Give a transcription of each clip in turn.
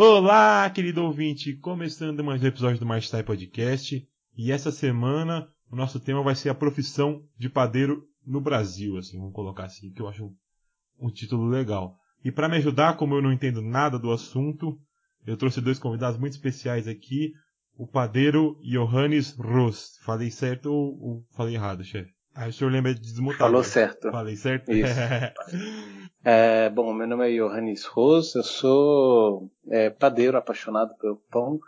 Olá, querido ouvinte! Começando mais um episódio do Marstyle Podcast. E essa semana o nosso tema vai ser a profissão de padeiro no Brasil, assim, vamos colocar assim, que eu acho um título legal. E para me ajudar, como eu não entendo nada do assunto, eu trouxe dois convidados muito especiais aqui, o padeiro Johannes Rost. Falei certo ou, ou falei errado, chefe? Aí o senhor lembra de desmutar. Falou certo. Falei certo? Isso. é, bom, meu nome é Johannes Rost, eu sou é, padeiro apaixonado pelo pão,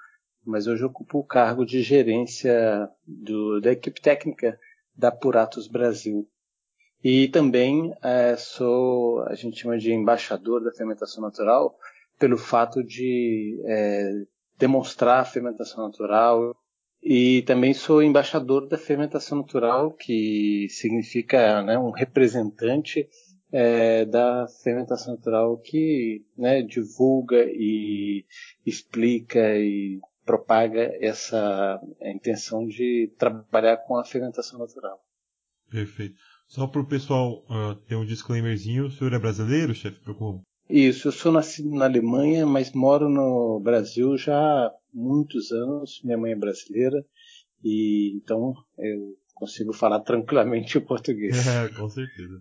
mas hoje ocupo o cargo de gerência do, da equipe técnica da Puratos Brasil. E também é, sou, a gente chama de embaixador da fermentação natural, pelo fato de é, demonstrar a fermentação natural. E também sou embaixador da fermentação natural, que significa né, um representante é, da fermentação natural que né, divulga e explica e propaga essa intenção de trabalhar com a fermentação natural. Perfeito. Só para o pessoal uh, ter um disclaimerzinho, o senhor é brasileiro, chefe Procon? Isso, eu sou nascido na Alemanha, mas moro no Brasil já há muitos anos. Minha mãe é brasileira e então eu consigo falar tranquilamente o português. É, com certeza.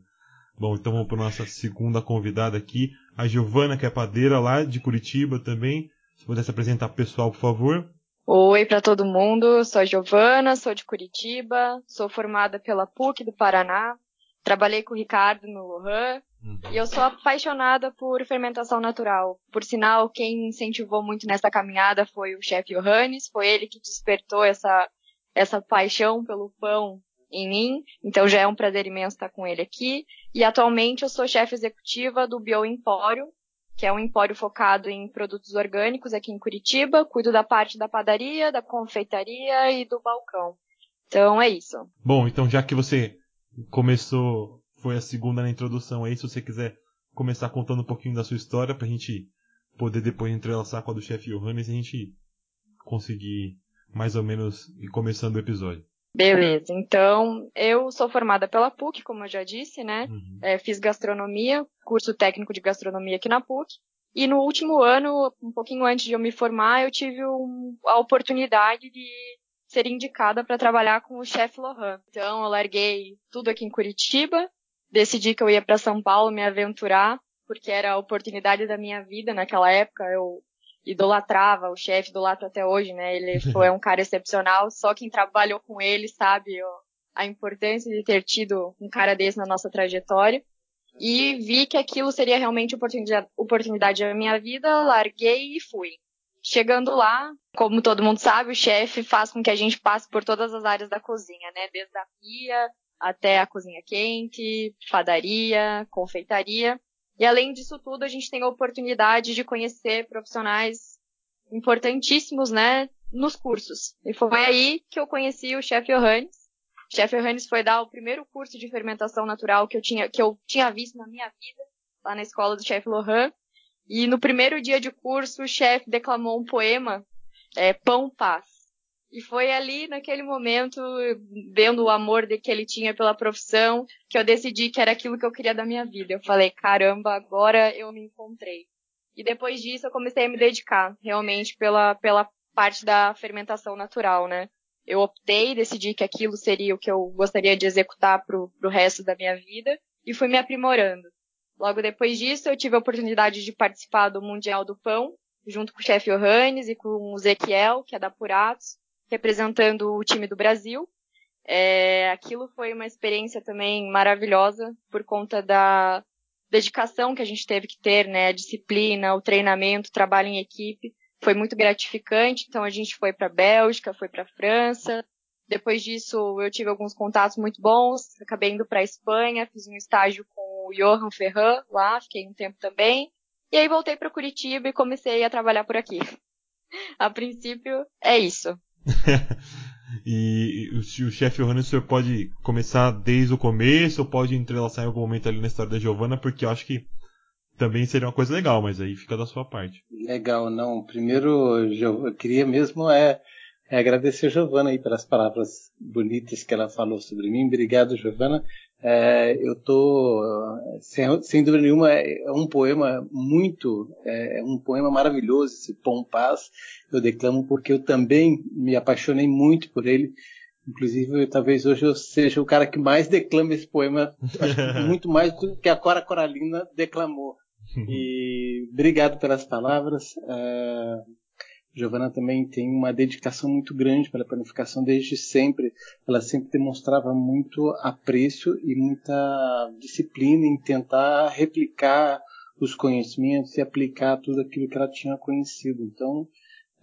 Bom, então vamos para nossa segunda convidada aqui, a Giovana, que é padeira lá de Curitiba também. Se pudesse apresentar o pessoal, por favor. Oi para todo mundo, sou a Giovana, sou de Curitiba, sou formada pela PUC do Paraná, trabalhei com o Ricardo no Lohan. E eu sou apaixonada por fermentação natural. Por sinal, quem me incentivou muito nessa caminhada foi o chefe Johannes, foi ele que despertou essa, essa paixão pelo pão em mim, então já é um prazer imenso estar com ele aqui. E atualmente eu sou chefe executiva do Bio Empório, que é um empório focado em produtos orgânicos aqui em Curitiba. Cuido da parte da padaria, da confeitaria e do balcão. Então é isso. Bom, então já que você começou, foi a segunda na introdução aí, se você quiser começar contando um pouquinho da sua história pra gente poder depois entrelaçar com a do chefe Johannes e a gente conseguir mais ou menos ir começando o episódio. Beleza, então eu sou formada pela PUC, como eu já disse, né? Uhum. É, fiz gastronomia, curso técnico de gastronomia aqui na PUC. E no último ano, um pouquinho antes de eu me formar, eu tive um, a oportunidade de ser indicada para trabalhar com o chefe Lohan. Então eu larguei tudo aqui em Curitiba, decidi que eu ia para São Paulo me aventurar, porque era a oportunidade da minha vida naquela época. Eu idolatrava, o chefe idolatra até hoje, né? Ele foi um cara excepcional, só quem trabalhou com ele sabe a importância de ter tido um cara desse na nossa trajetória. E vi que aquilo seria realmente oportunidade, oportunidade da minha vida, larguei e fui. Chegando lá, como todo mundo sabe, o chefe faz com que a gente passe por todas as áreas da cozinha, né? Desde a pia até a cozinha quente, padaria, confeitaria. E além disso tudo, a gente tem a oportunidade de conhecer profissionais importantíssimos, né, nos cursos. E foi aí que eu conheci o chefe Johannes. O chefe Johannes foi dar o primeiro curso de fermentação natural que eu tinha, que eu tinha visto na minha vida, lá na escola do chefe Lohan. E no primeiro dia de curso, o chefe declamou um poema, é, Pão Paz. E foi ali, naquele momento, vendo o amor que ele tinha pela profissão, que eu decidi que era aquilo que eu queria da minha vida. Eu falei, caramba, agora eu me encontrei. E depois disso eu comecei a me dedicar realmente pela, pela parte da fermentação natural, né? Eu optei, decidi que aquilo seria o que eu gostaria de executar pro, pro resto da minha vida e fui me aprimorando. Logo depois disso, eu tive a oportunidade de participar do Mundial do Pão, junto com o chefe Johannes e com o Ezequiel, que é da Puratos representando o time do Brasil. É, aquilo foi uma experiência também maravilhosa por conta da dedicação que a gente teve que ter, né, a disciplina, o treinamento, o trabalho em equipe. Foi muito gratificante. Então a gente foi para Bélgica, foi para França. Depois disso eu tive alguns contatos muito bons. Acabei indo para Espanha, fiz um estágio com o Johan Ferran lá, fiquei um tempo também. E aí voltei para Curitiba e comecei a trabalhar por aqui. A princípio é isso. e o, o chefe Johanna, o senhor pode começar desde o começo ou pode entrelaçar em algum momento ali na história da Giovanna, porque eu acho que também seria uma coisa legal, mas aí fica da sua parte. Legal, não. Primeiro, eu queria mesmo é, é agradecer a Giovana aí pelas palavras bonitas que ela falou sobre mim. Obrigado, Giovana. É, eu tô, sem, sem, dúvida nenhuma, é um poema muito, é, é um poema maravilhoso, esse Pompaz. Eu declamo porque eu também me apaixonei muito por ele. Inclusive, talvez hoje eu seja o cara que mais declama esse poema, muito mais do que a Cora Coralina declamou. E obrigado pelas palavras. Uh, Giovana também tem uma dedicação muito grande pela planificação desde sempre. Ela sempre demonstrava muito apreço e muita disciplina em tentar replicar os conhecimentos e aplicar tudo aquilo que ela tinha conhecido. Então,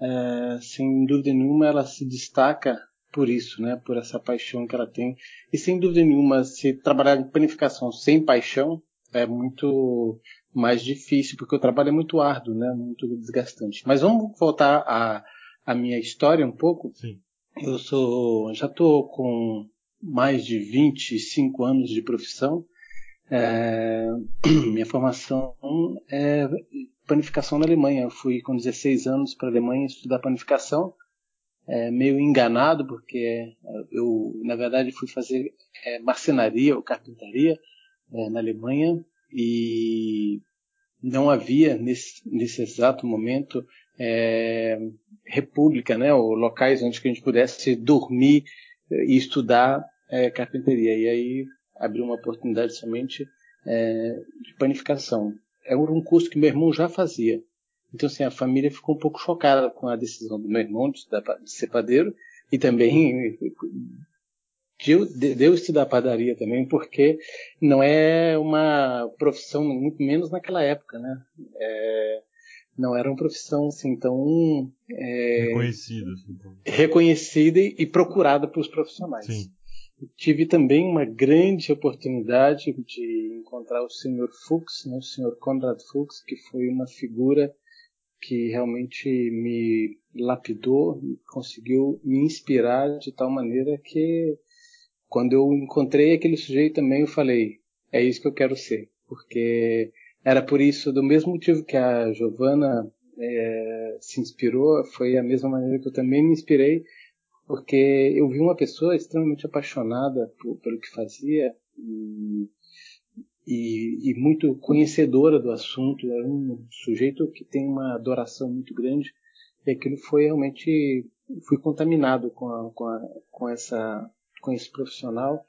é, sem dúvida nenhuma, ela se destaca por isso, né? Por essa paixão que ela tem. E sem dúvida nenhuma, se trabalhar em planificação sem paixão é muito mais difícil, porque o trabalho é muito árduo, né? Muito desgastante. Mas vamos voltar à, à minha história um pouco. Sim. Eu sou, já estou com mais de 25 anos de profissão. É, minha formação é panificação na Alemanha. Eu fui com 16 anos para a Alemanha estudar panificação. É, meio enganado, porque eu, na verdade, fui fazer é, marcenaria ou carpintaria é, na Alemanha e não havia nesse, nesse exato momento é, república, né, ou locais onde que a gente pudesse dormir e estudar é, carpintaria. E aí abriu uma oportunidade somente é, de panificação. Era um curso que meu irmão já fazia. Então, assim, a família ficou um pouco chocada com a decisão do meu irmão de, de ser padeiro e também deu, deu estudar padaria também, porque não é uma profissão, muito menos naquela época, né? É, não era uma profissão assim tão é, reconhecida, assim, então. reconhecida e procurada pelos profissionais. Sim. Tive também uma grande oportunidade de encontrar o Sr. Fuchs, né, o Sr. Conrad Fuchs, que foi uma figura que realmente me lapidou, conseguiu me inspirar de tal maneira que quando eu encontrei aquele sujeito também, eu falei, é isso que eu quero ser. Porque era por isso, do mesmo motivo que a Giovana é, se inspirou, foi a mesma maneira que eu também me inspirei, porque eu vi uma pessoa extremamente apaixonada por, pelo que fazia e, e, e, muito conhecedora do assunto, era um sujeito que tem uma adoração muito grande, e aquilo foi realmente, fui contaminado com, a, com, a, com essa com esse profissional.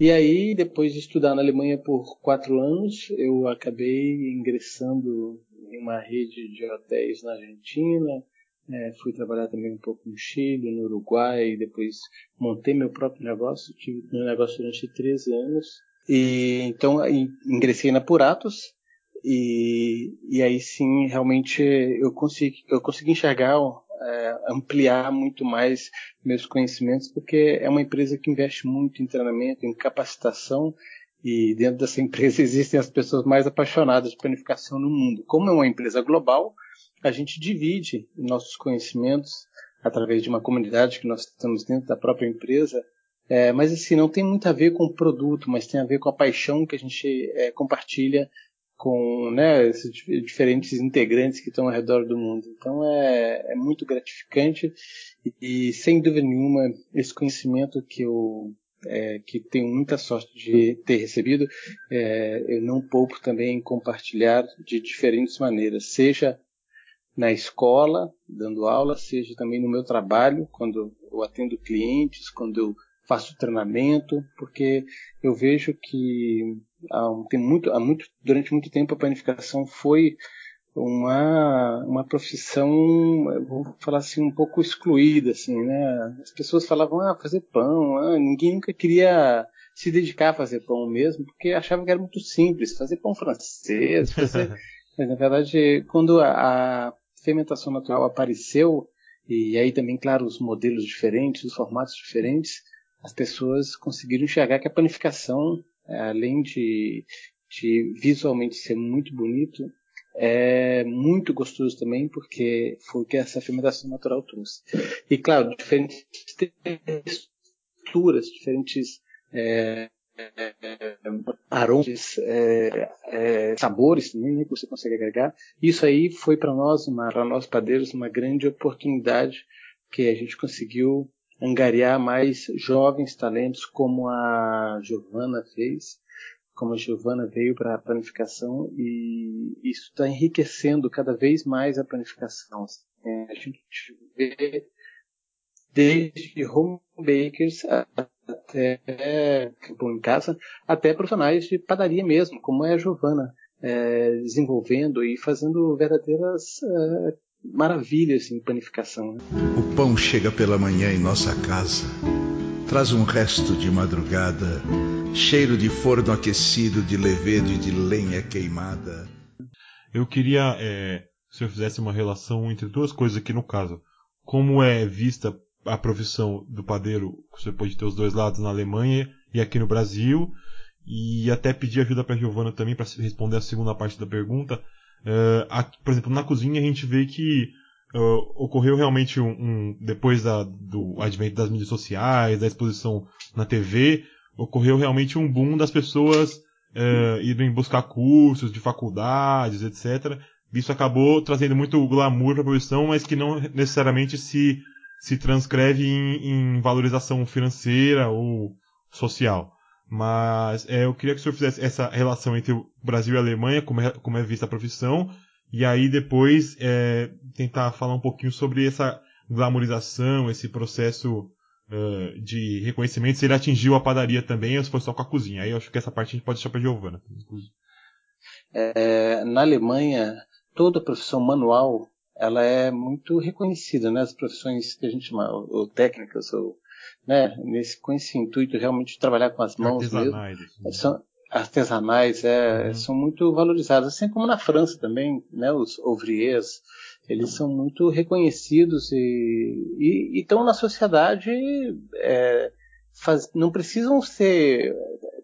E aí, depois de estudar na Alemanha por quatro anos, eu acabei ingressando em uma rede de hotéis na Argentina. É, fui trabalhar também um pouco no Chile, no Uruguai, depois montei meu próprio negócio, tive meu negócio durante 13 anos. E então ingressei na Puratos e, e aí sim realmente eu consegui, eu consegui enxergar é, ampliar muito mais meus conhecimentos, porque é uma empresa que investe muito em treinamento, em capacitação, e dentro dessa empresa existem as pessoas mais apaixonadas de planificação no mundo. Como é uma empresa global, a gente divide nossos conhecimentos através de uma comunidade que nós temos dentro da própria empresa, é, mas assim, não tem muito a ver com o produto, mas tem a ver com a paixão que a gente é, compartilha com né, esses diferentes integrantes que estão ao redor do mundo. Então é, é muito gratificante e, e, sem dúvida nenhuma esse conhecimento que eu é, que tenho muita sorte de ter recebido, é, eu não poupo também compartilhar de diferentes maneiras, seja na escola, dando aula, seja também no meu trabalho, quando eu atendo clientes, quando eu faço treinamento, porque eu vejo que tem muito, há muito, durante muito tempo a planificação foi uma, uma profissão, vou falar assim, um pouco excluída, assim, né? As pessoas falavam, ah, fazer pão, ah, ninguém nunca queria se dedicar a fazer pão mesmo, porque achavam que era muito simples, fazer pão francês, fazer... Mas, na verdade, quando a, a fermentação natural apareceu, e aí também, claro, os modelos diferentes, os formatos diferentes, as pessoas conseguiram enxergar que a panificação, além de, de visualmente ser muito bonito, é muito gostoso também, porque foi o que essa fermentação natural trouxe. E claro, diferentes texturas, diferentes é, é, aromas, é, é, sabores também né, que você consegue agregar. Isso aí foi para nós, para nós padeiros, uma grande oportunidade que a gente conseguiu angariar mais jovens talentos, como a Giovana fez, como a Giovana veio para a planificação, e isso está enriquecendo cada vez mais a planificação. A gente vê desde home bakers até bom, em casa, até profissionais de padaria mesmo, como é a Giovana, é, desenvolvendo e fazendo verdadeiras é, maravilhas em panificação. Né? O pão chega pela manhã em nossa casa, traz um resto de madrugada, cheiro de forno aquecido, de levedo e de lenha queimada. Eu queria é, que o senhor fizesse uma relação entre duas coisas aqui no caso. Como é vista a profissão do padeiro, você pode ter os dois lados na Alemanha e aqui no Brasil, e até pedir ajuda para a Giovana também para responder a segunda parte da pergunta. Aqui, por exemplo, na cozinha a gente vê que uh, ocorreu realmente um, um depois da, do advento das mídias sociais, da exposição na TV, ocorreu realmente um boom das pessoas uh, irem buscar cursos de faculdades, etc. Isso acabou trazendo muito glamour para a profissão, mas que não necessariamente se se transcreve em, em valorização financeira ou social. Mas é, eu queria que o senhor fizesse essa relação entre o Brasil e a Alemanha, como é, como é vista a profissão, e aí depois é, tentar falar um pouquinho sobre essa glamorização, esse processo uh, de reconhecimento, se ele atingiu a padaria também ou se foi só com a cozinha. Aí eu acho que essa parte a gente pode deixar para a Giovana. É, na Alemanha, toda profissão manual ela é muito reconhecida, né? As profissões que a gente chama, ou técnicas, ou, né? Nesse, com esse intuito realmente de trabalhar com as mãos artesanais, mesmo, assim. são artesanais, é, uhum. são muito valorizadas, assim como na França também, né? Os ouvriers, eles são muito reconhecidos e estão na sociedade, é, faz, não precisam ser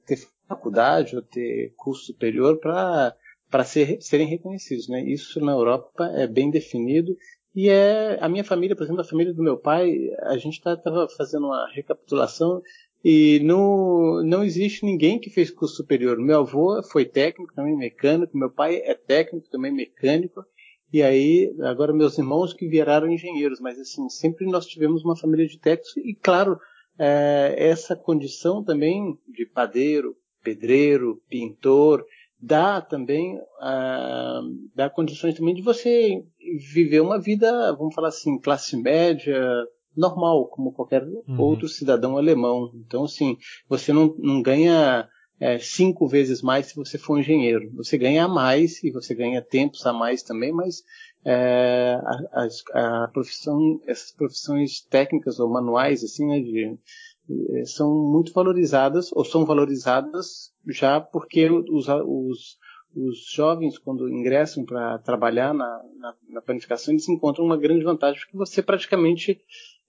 ter faculdade ou ter curso superior para para ser, serem reconhecidos. Né? Isso na Europa é bem definido e é a minha família, por exemplo, a família do meu pai, a gente estava tá, fazendo uma recapitulação e não, não existe ninguém que fez curso superior. Meu avô foi técnico, também mecânico, meu pai é técnico, também mecânico, e aí agora meus irmãos que viraram engenheiros, mas assim, sempre nós tivemos uma família de técnicos e claro, é, essa condição também de padeiro, pedreiro, pintor, dá também uh, dá condições também de você viver uma vida, vamos falar assim, classe média, normal, como qualquer uhum. outro cidadão alemão. Então, assim, você não, não ganha é, cinco vezes mais se você for engenheiro. Você ganha mais e você ganha tempos a mais também, mas é, a, a, a, profissão, essas profissões técnicas ou manuais, assim, né, de, são muito valorizadas ou são valorizadas já porque os, os, os jovens quando ingressam para trabalhar na, na, na, planificação eles encontram uma grande vantagem porque você praticamente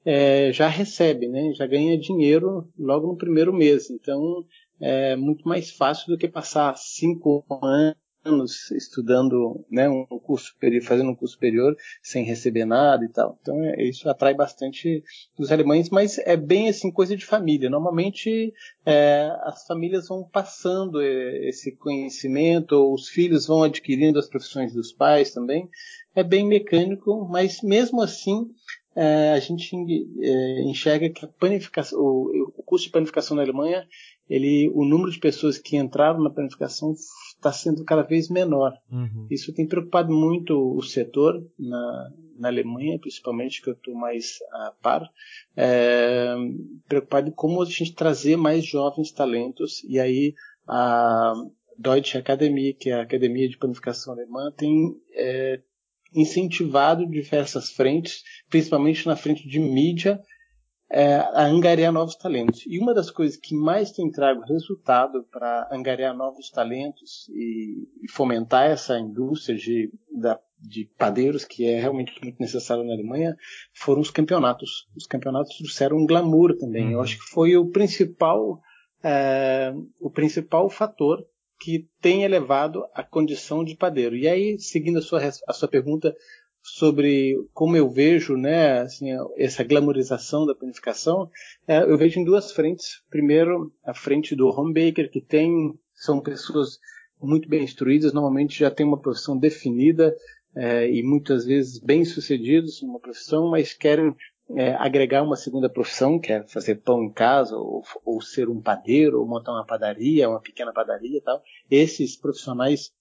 é, já recebe, né, já ganha dinheiro logo no primeiro mês. Então é muito mais fácil do que passar cinco anos anos estudando né, um curso superior, fazendo um curso superior sem receber nada e tal. Então é, isso atrai bastante os alemães, mas é bem assim coisa de família. Normalmente é, as famílias vão passando é, esse conhecimento, os filhos vão adquirindo as profissões dos pais também. É bem mecânico, mas mesmo assim é, a gente é, enxerga que o, o curso de panificação na Alemanha, ele, o número de pessoas que entraram na panificação está sendo cada vez menor. Uhum. Isso tem preocupado muito o setor na, na Alemanha, principalmente, que eu estou mais a par, é, preocupado em como a gente trazer mais jovens talentos. E aí a Deutsche Academy, que é a Academia de Planificação Alemã, tem é, incentivado diversas frentes, principalmente na frente de mídia, é, a angariar novos talentos. E uma das coisas que mais tem trago resultado para angariar novos talentos e, e, fomentar essa indústria de, da, de padeiros, que é realmente muito necessário na Alemanha, foram os campeonatos. Os campeonatos trouxeram um glamour também. Uhum. Eu acho que foi o principal, é, o principal fator que tem elevado a condição de padeiro. E aí, seguindo a sua, a sua pergunta, sobre como eu vejo né, assim, essa glamorização da planificação, é, eu vejo em duas frentes. Primeiro, a frente do home baker, que tem são pessoas muito bem instruídas, normalmente já tem uma profissão definida é, e muitas vezes bem sucedidos numa profissão, mas querem é, agregar uma segunda profissão, que é fazer pão em casa, ou, ou ser um padeiro, ou montar uma padaria, uma pequena padaria e tal. Esses profissionais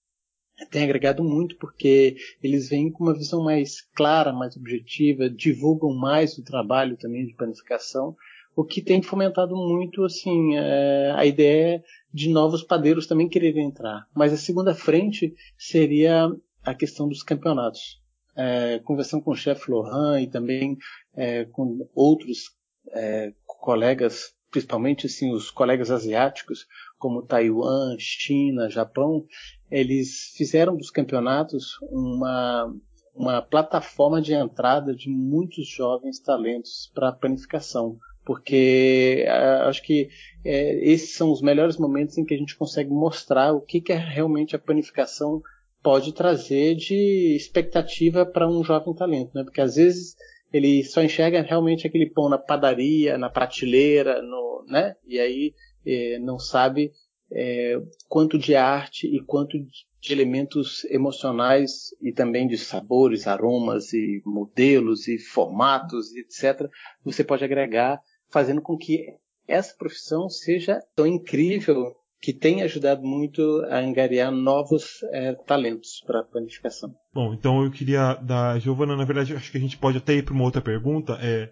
têm agregado muito porque eles vêm com uma visão mais clara, mais objetiva, divulgam mais o trabalho também de panificação, o que tem fomentado muito assim é, a ideia de novos padeiros também quererem entrar. Mas a segunda frente seria a questão dos campeonatos. É, conversando com o chefe Lohan e também é, com outros é, colegas, principalmente assim, os colegas asiáticos, como Taiwan, China, Japão, eles fizeram dos campeonatos uma, uma plataforma de entrada de muitos jovens talentos para a planificação. Porque uh, acho que é, esses são os melhores momentos em que a gente consegue mostrar o que, que é realmente a planificação pode trazer de expectativa para um jovem talento, né? Porque às vezes ele só enxerga realmente aquele pão na padaria, na prateleira, no, né? E aí é, não sabe é, quanto de arte e quanto de elementos emocionais e também de sabores, aromas e modelos e formatos, etc. Você pode agregar, fazendo com que essa profissão seja tão incrível que tem ajudado muito a angariar novos é, talentos para a planificação. Bom, então eu queria da Giovana, na verdade, acho que a gente pode até ir para uma outra pergunta. É,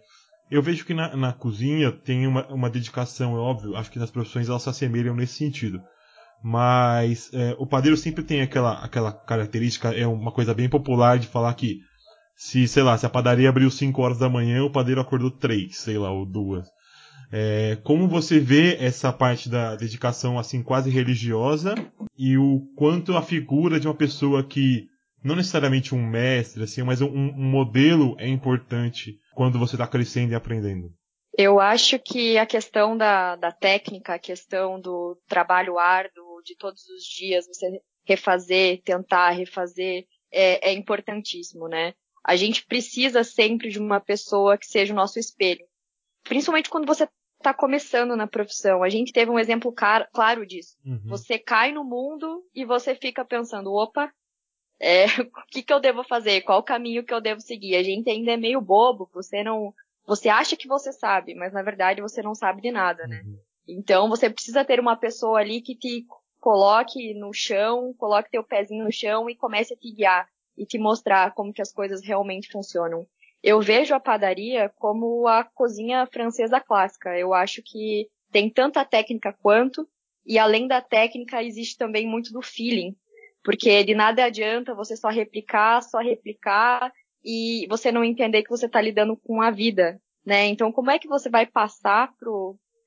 eu vejo que na, na cozinha tem uma, uma, dedicação, é óbvio, acho que nas profissões elas se assemelham nesse sentido. Mas é, o padeiro sempre tem aquela, aquela característica, é uma coisa bem popular de falar que se, sei lá, se a padaria abriu 5 horas da manhã, o padeiro acordou 3, sei lá, ou 2. É, como você vê essa parte da dedicação assim quase religiosa e o quanto a figura de uma pessoa que não necessariamente um mestre assim, mas um, um modelo é importante quando você está crescendo e aprendendo? Eu acho que a questão da, da técnica, a questão do trabalho árduo de todos os dias, você refazer, tentar refazer, é, é importantíssimo, né? A gente precisa sempre de uma pessoa que seja o nosso espelho. Principalmente quando você está começando na profissão. A gente teve um exemplo claro disso. Uhum. Você cai no mundo e você fica pensando, opa, é, o que, que eu devo fazer? Qual o caminho que eu devo seguir? A gente ainda é meio bobo, você não. Você acha que você sabe, mas na verdade você não sabe de nada, né? Uhum. Então você precisa ter uma pessoa ali que te coloque no chão, coloque teu pezinho no chão e comece a te guiar e te mostrar como que as coisas realmente funcionam eu vejo a padaria como a cozinha francesa clássica. Eu acho que tem tanta técnica quanto, e além da técnica existe também muito do feeling, porque de nada adianta você só replicar, só replicar e você não entender que você está lidando com a vida, né? Então, como é que você vai passar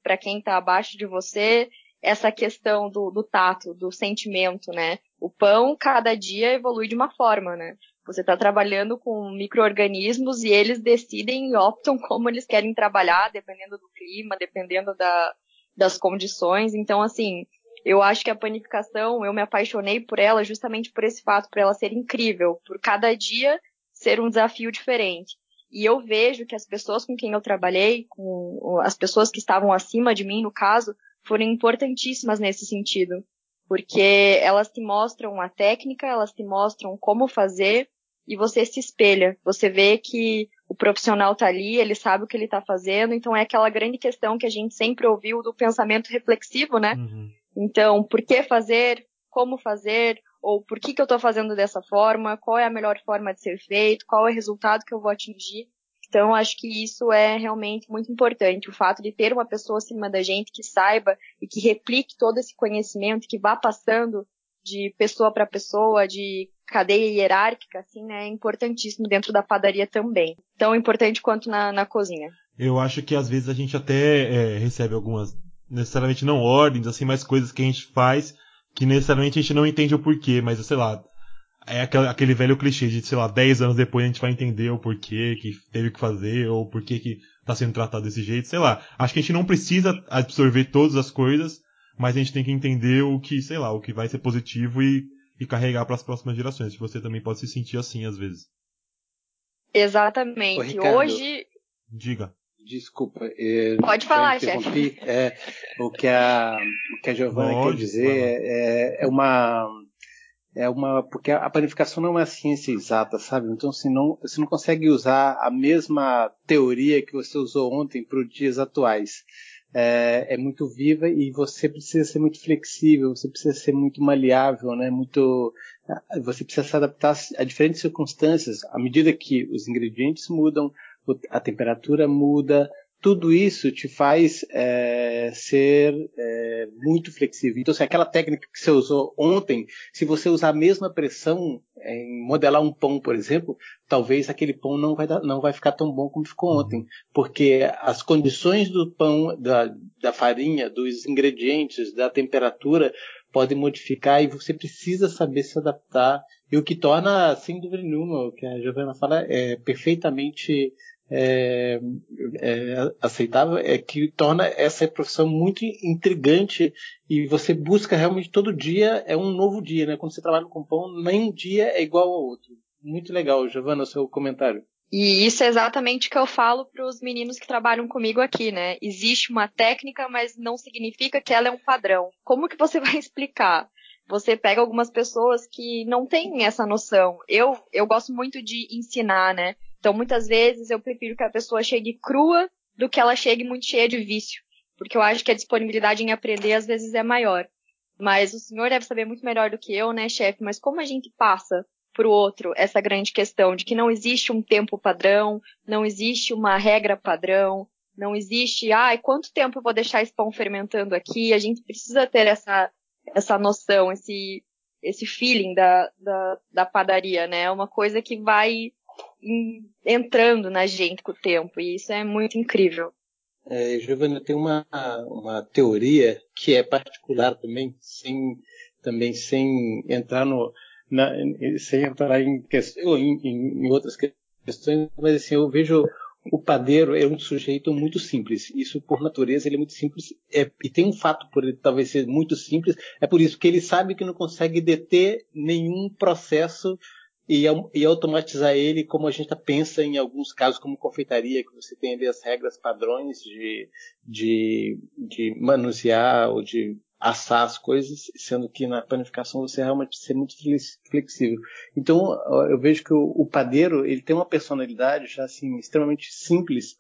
para quem está abaixo de você essa questão do, do tato, do sentimento, né? O pão cada dia evolui de uma forma, né? Você está trabalhando com micro-organismos e eles decidem e optam como eles querem trabalhar, dependendo do clima, dependendo da, das condições. Então, assim, eu acho que a panificação, eu me apaixonei por ela justamente por esse fato, por ela ser incrível, por cada dia ser um desafio diferente. E eu vejo que as pessoas com quem eu trabalhei, com as pessoas que estavam acima de mim, no caso, foram importantíssimas nesse sentido. Porque elas te mostram a técnica, elas te mostram como fazer, e você se espelha. Você vê que o profissional está ali, ele sabe o que ele está fazendo, então é aquela grande questão que a gente sempre ouviu do pensamento reflexivo, né? Uhum. Então, por que fazer? Como fazer? Ou por que, que eu estou fazendo dessa forma? Qual é a melhor forma de ser feito? Qual é o resultado que eu vou atingir? Então, acho que isso é realmente muito importante. O fato de ter uma pessoa acima da gente que saiba e que replique todo esse conhecimento, que vá passando de pessoa para pessoa, de cadeia hierárquica, assim, né, é importantíssimo dentro da padaria também. Tão importante quanto na, na cozinha. Eu acho que às vezes a gente até é, recebe algumas, necessariamente não ordens, assim, mas coisas que a gente faz que necessariamente a gente não entende o porquê, mas sei lá, é aquele, velho clichê de, sei lá, 10 anos depois a gente vai entender o porquê que teve que fazer, ou porquê que tá sendo tratado desse jeito, sei lá. Acho que a gente não precisa absorver todas as coisas, mas a gente tem que entender o que, sei lá, o que vai ser positivo e e carregar para as próximas gerações. Você também pode se sentir assim às vezes. Exatamente. Ô, Ricardo, Hoje. Diga. Desculpa. Pode falar, chefe. É, o que a, o que a Giovana quer dizer é, é, uma é uma porque a panificação não é uma ciência exata, sabe? Então você não, você não consegue usar a mesma teoria que você usou ontem para os dias atuais. É, é, muito viva e você precisa ser muito flexível, você precisa ser muito maleável, né? Muito, você precisa se adaptar a diferentes circunstâncias à medida que os ingredientes mudam, a temperatura muda, tudo isso te faz é, ser é, muito flexível. Então, se aquela técnica que você usou ontem, se você usar a mesma pressão em modelar um pão, por exemplo, talvez aquele pão não vai, dar, não vai ficar tão bom como ficou ontem, porque as condições do pão, da, da farinha, dos ingredientes, da temperatura podem modificar e você precisa saber se adaptar. E o que torna, sem dúvida nenhuma, o que a Giovana fala, é perfeitamente é, é, aceitável é que torna essa profissão muito intrigante e você busca realmente todo dia é um novo dia, né? Quando você trabalha com pão, nem um dia é igual ao outro. Muito legal, Giovana, o seu comentário. E isso é exatamente o que eu falo para os meninos que trabalham comigo aqui, né? Existe uma técnica, mas não significa que ela é um padrão. Como que você vai explicar? Você pega algumas pessoas que não têm essa noção. Eu, eu gosto muito de ensinar, né? Então, muitas vezes, eu prefiro que a pessoa chegue crua do que ela chegue muito cheia de vício. Porque eu acho que a disponibilidade em aprender, às vezes, é maior. Mas o senhor deve saber muito melhor do que eu, né, chefe? Mas como a gente passa para o outro essa grande questão de que não existe um tempo padrão, não existe uma regra padrão, não existe, ai, quanto tempo eu vou deixar esse pão fermentando aqui? A gente precisa ter essa, essa noção, esse, esse feeling da, da, da padaria, né? É uma coisa que vai entrando na gente com o tempo, e isso é muito incrível. É, Giovanna, tem uma, uma teoria que é particular também, sem, também sem entrar no, na, sem entrar em, em, em, outras questões, mas assim, eu vejo o padeiro é um sujeito muito simples. Isso, por natureza, ele é muito simples. É, e tem um fato por ele talvez ser muito simples, é por isso que ele sabe que não consegue deter nenhum processo e, e automatizar ele como a gente pensa em alguns casos como confeitaria, que você tem ali as regras padrões de, de, de manusear ou de assar as coisas, sendo que na panificação você realmente precisa ser muito flexível. Então eu vejo que o, o padeiro ele tem uma personalidade já assim extremamente simples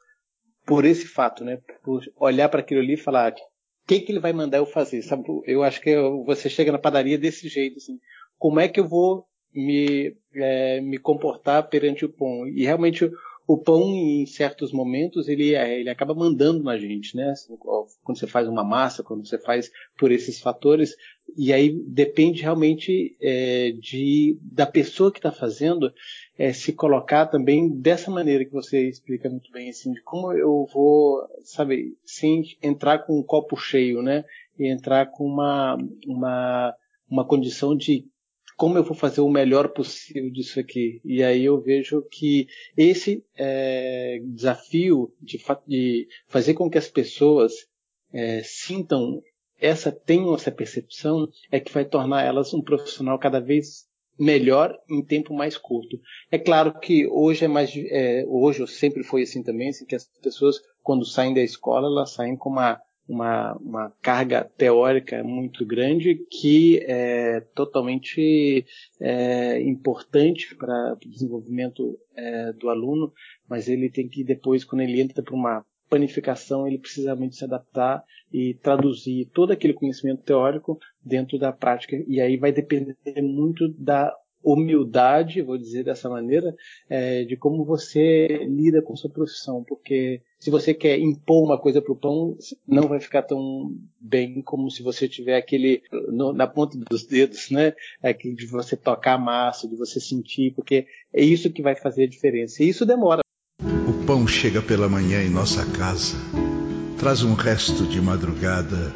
por esse fato, né? Por olhar para aquilo ali e falar o que, que ele vai mandar eu fazer, sabe? Eu acho que você chega na padaria desse jeito, assim. Como é que eu vou me, é, me comportar perante o pão. E realmente o pão, em certos momentos, ele, é, ele acaba mandando na gente, né? Quando você faz uma massa, quando você faz por esses fatores, e aí depende realmente é, de da pessoa que está fazendo é, se colocar também dessa maneira que você explica muito bem, assim, de como eu vou, sabe, sem entrar com um copo cheio, né? E entrar com uma, uma, uma condição de como eu vou fazer o melhor possível disso aqui? E aí eu vejo que esse é, desafio de, de, fazer com que as pessoas é, sintam essa, tenham essa percepção, é que vai tornar elas um profissional cada vez melhor em tempo mais curto. É claro que hoje é mais, é, hoje sempre foi assim também, assim, que as pessoas quando saem da escola elas saem com uma uma, uma carga teórica muito grande que é totalmente é, importante para o desenvolvimento é, do aluno, mas ele tem que depois, quando ele entra para uma panificação, ele precisa realmente se adaptar e traduzir todo aquele conhecimento teórico dentro da prática. E aí vai depender muito da humildade, vou dizer dessa maneira, é, de como você lida com sua profissão, porque se você quer impor uma coisa para o pão, não vai ficar tão bem como se você tiver aquele no, na ponta dos dedos, né? É de você tocar a massa, de você sentir, porque é isso que vai fazer a diferença. E isso demora. O pão chega pela manhã em nossa casa, traz um resto de madrugada,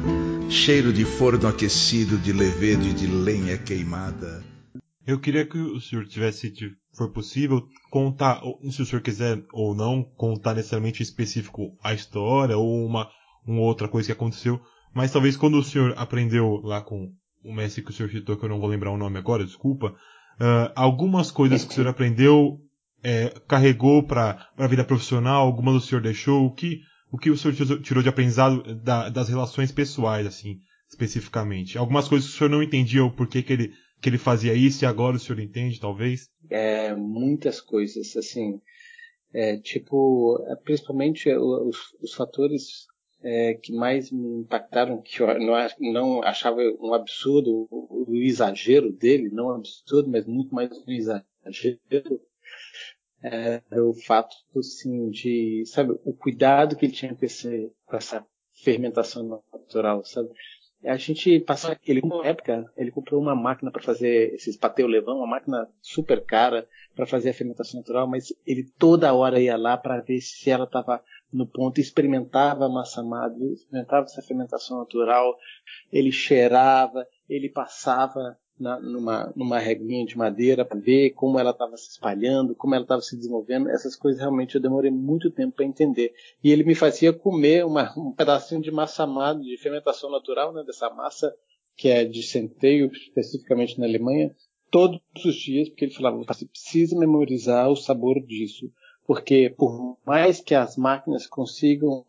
cheiro de forno aquecido, de levedo e de lenha queimada. Eu queria que o senhor tivesse, se for possível, contar, se o senhor quiser ou não, contar necessariamente específico a história ou uma, uma outra coisa que aconteceu, mas talvez quando o senhor aprendeu lá com o mestre que o senhor citou, que eu não vou lembrar o nome agora, desculpa, uh, algumas coisas que o senhor aprendeu é, carregou para a vida profissional, algumas o senhor deixou, o que, o que o senhor tirou de aprendizado da, das relações pessoais, assim, especificamente? Algumas coisas que o senhor não entendia o porquê que ele que ele fazia isso e agora o senhor entende, talvez? É, muitas coisas, assim, é, tipo, é, principalmente os, os fatores é, que mais me impactaram, que eu não, não achava um absurdo, o, o, exagero dele, não um absurdo, mas muito mais um exagero, é, o fato, assim, de, sabe, o cuidado que ele tinha com, esse, com essa fermentação natural, sabe? A gente passou, ele na época, ele comprou uma máquina para fazer esses pateu levão, uma máquina super cara para fazer a fermentação natural, mas ele toda hora ia lá para ver se ela estava no ponto, experimentava a massa madre, experimentava essa fermentação natural, ele cheirava, ele passava na, numa, numa reguinha de madeira para ver como ela estava se espalhando, como ela estava se desenvolvendo. Essas coisas realmente eu demorei muito tempo para entender. E ele me fazia comer uma, um pedacinho de massa madre, de fermentação natural, né, dessa massa que é de centeio, especificamente na Alemanha, todos os dias, porque ele falava, você precisa memorizar o sabor disso, porque por mais que as máquinas consigam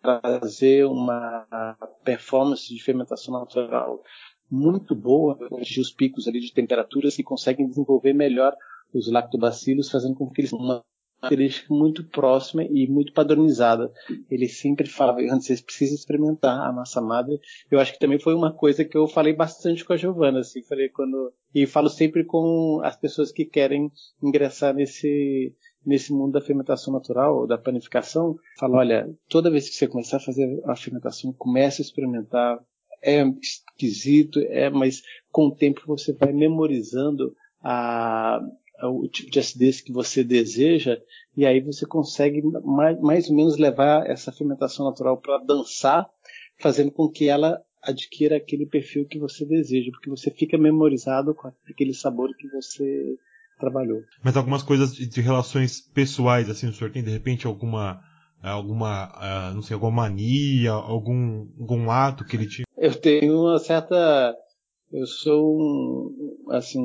trazer uma performance de fermentação natural muito boa, atingir os picos ali de temperaturas que conseguem desenvolver melhor os lactobacilos, fazendo com que eles uma característica muito próxima e muito padronizada. Ele sempre falava, vocês precisam experimentar a massa madre. Eu acho que também foi uma coisa que eu falei bastante com a Giovana, assim, falei quando e falo sempre com as pessoas que querem ingressar nesse nesse mundo da fermentação natural ou da panificação, falo, olha, toda vez que você começar a fazer a fermentação, comece a experimentar, é esquisito, é, mas com o tempo você vai memorizando a, a, o tipo de acidez que você deseja e aí você consegue mais, mais ou menos levar essa fermentação natural para dançar, fazendo com que ela adquira aquele perfil que você deseja, porque você fica memorizado com aquele sabor que você trabalhou. Mas algumas coisas de, de relações pessoais, assim, o senhor tem de repente alguma alguma, uh, não sei, alguma mania, algum, algum ato que ele tinha? Eu tenho uma certa, eu sou um, assim,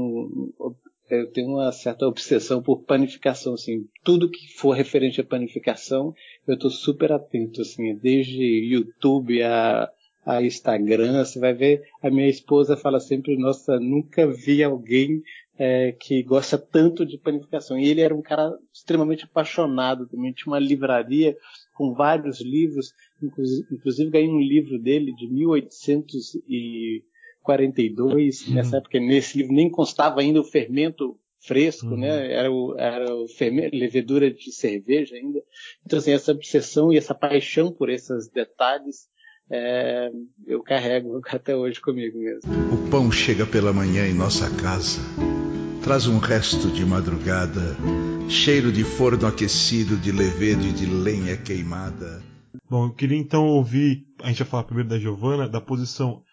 eu tenho uma certa obsessão por panificação, assim, tudo que for referente à panificação, eu estou super atento, assim, desde YouTube a, a Instagram, você vai ver, a minha esposa fala sempre, nossa, nunca vi alguém é, que gosta tanto de panificação. E ele era um cara extremamente apaixonado também. Tinha uma livraria com vários livros, inclusive, ganhei um livro dele de 1842. Uhum. Nessa época, nesse livro nem constava ainda o fermento fresco, uhum. né? Era o, era o fermento, levedura de cerveja ainda. Então, assim, essa obsessão e essa paixão por esses detalhes é, eu carrego até hoje comigo mesmo. O pão chega pela manhã em nossa casa traz um resto de madrugada, cheiro de forno aquecido, de levedo e de lenha queimada. Bom, eu queria então ouvir, a gente vai falar primeiro da Giovana, da posição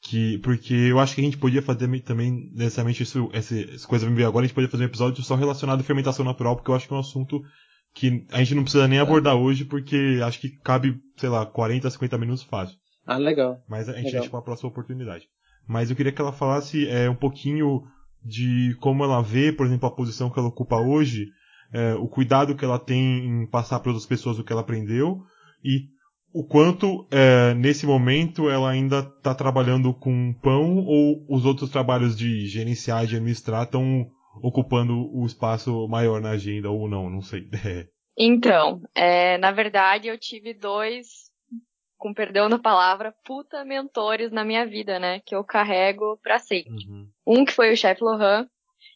que, porque eu acho que a gente podia fazer também, necessariamente, isso, essa, essa coisa me agora, a gente podia fazer um episódio só relacionado à fermentação natural, porque eu acho que é um assunto que a gente não precisa nem abordar hoje, porque acho que cabe, sei lá, 40, 50 minutos fácil. Ah, legal. Mas a gente legal. deixa para a próxima oportunidade. Mas eu queria que ela falasse é, um pouquinho de como ela vê, por exemplo, a posição que ela ocupa hoje, é, o cuidado que ela tem em passar para outras pessoas o que ela aprendeu e o quanto é, nesse momento ela ainda está trabalhando com pão ou os outros trabalhos de gerenciar e de administrar estão ocupando o espaço maior na agenda ou não, não sei. Então, é, na verdade eu tive dois com perdão da palavra, puta mentores na minha vida, né? Que eu carrego pra sempre. Uhum. Um que foi o chefe Lohan